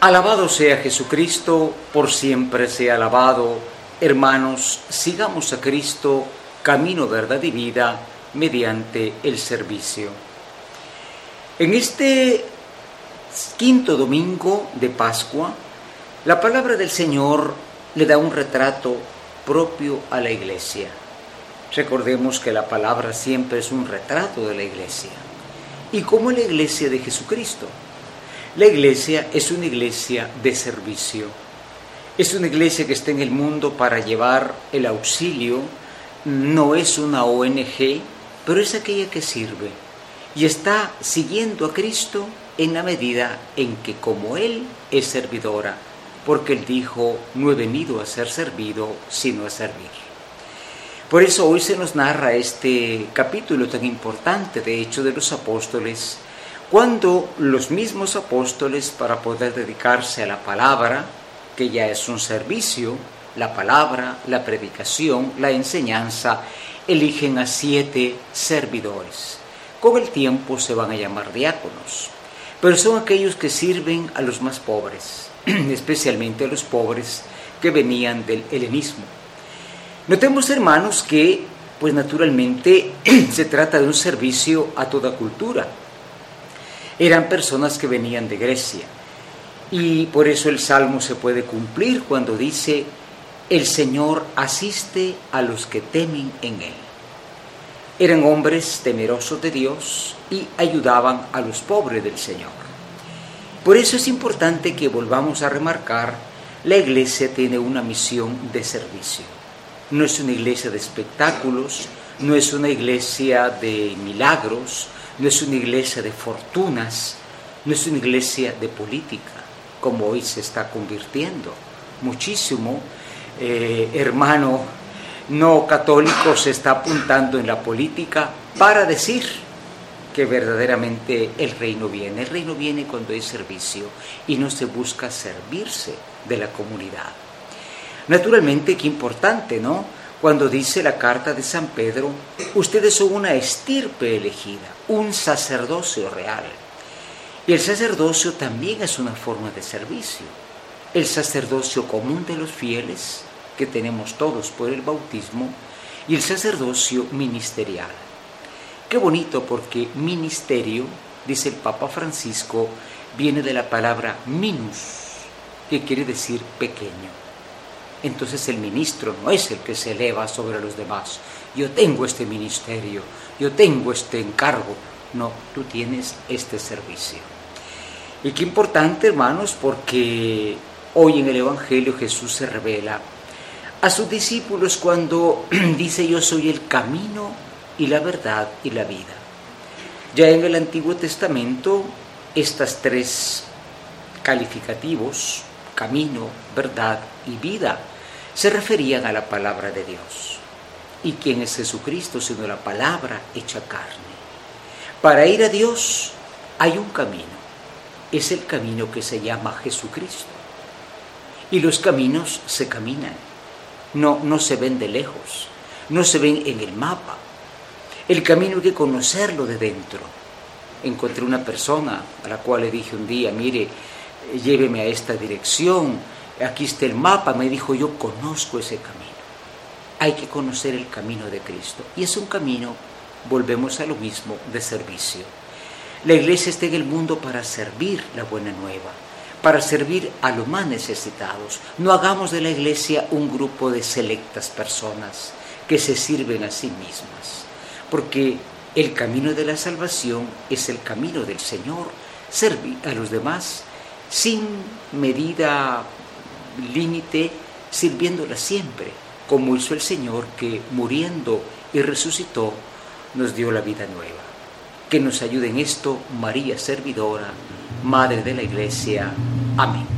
Alabado sea Jesucristo, por siempre sea alabado. Hermanos, sigamos a Cristo, camino, verdad y vida, mediante el servicio. En este quinto domingo de Pascua, la palabra del Señor le da un retrato propio a la iglesia. Recordemos que la palabra siempre es un retrato de la iglesia. Y como la iglesia de Jesucristo. La iglesia es una iglesia de servicio. Es una iglesia que está en el mundo para llevar el auxilio. No es una ONG, pero es aquella que sirve. Y está siguiendo a Cristo en la medida en que como Él es servidora, porque Él dijo, no he venido a ser servido, sino a servir. Por eso hoy se nos narra este capítulo tan importante, de hecho, de los apóstoles, cuando los mismos apóstoles, para poder dedicarse a la palabra, que ya es un servicio, la palabra, la predicación, la enseñanza, eligen a siete servidores. Con el tiempo se van a llamar diáconos, pero son aquellos que sirven a los más pobres, especialmente a los pobres que venían del helenismo. Notemos, hermanos, que, pues naturalmente, se trata de un servicio a toda cultura eran personas que venían de Grecia. Y por eso el salmo se puede cumplir cuando dice, el Señor asiste a los que temen en Él. Eran hombres temerosos de Dios y ayudaban a los pobres del Señor. Por eso es importante que volvamos a remarcar, la iglesia tiene una misión de servicio. No es una iglesia de espectáculos, no es una iglesia de milagros, no es una iglesia de fortunas, no es una iglesia de política, como hoy se está convirtiendo. Muchísimo eh, hermano no católico se está apuntando en la política para decir que verdaderamente el reino viene. El reino viene cuando hay servicio y no se busca servirse de la comunidad. Naturalmente, qué importante, ¿no? Cuando dice la carta de San Pedro, ustedes son una estirpe elegida, un sacerdocio real. Y el sacerdocio también es una forma de servicio. El sacerdocio común de los fieles, que tenemos todos por el bautismo, y el sacerdocio ministerial. Qué bonito porque ministerio, dice el Papa Francisco, viene de la palabra minus, que quiere decir pequeño entonces el ministro no es el que se eleva sobre los demás. Yo tengo este ministerio, yo tengo este encargo. No, tú tienes este servicio. Y qué importante, hermanos, porque hoy en el Evangelio Jesús se revela a sus discípulos cuando dice yo soy el camino y la verdad y la vida. Ya en el Antiguo Testamento, estas tres calificativos camino, verdad y vida, se referían a la palabra de Dios. ¿Y quién es Jesucristo sino la palabra hecha carne? Para ir a Dios hay un camino. Es el camino que se llama Jesucristo. Y los caminos se caminan. No, no se ven de lejos. No se ven en el mapa. El camino hay que conocerlo de dentro. Encontré una persona a la cual le dije un día, mire, lléveme a esta dirección, aquí está el mapa, me dijo, yo conozco ese camino. Hay que conocer el camino de Cristo. Y es un camino, volvemos a lo mismo, de servicio. La iglesia está en el mundo para servir la buena nueva, para servir a los más necesitados. No hagamos de la iglesia un grupo de selectas personas que se sirven a sí mismas, porque el camino de la salvación es el camino del Señor, servir a los demás sin medida límite, sirviéndola siempre, como hizo el Señor que muriendo y resucitó nos dio la vida nueva. Que nos ayude en esto María Servidora, Madre de la Iglesia. Amén.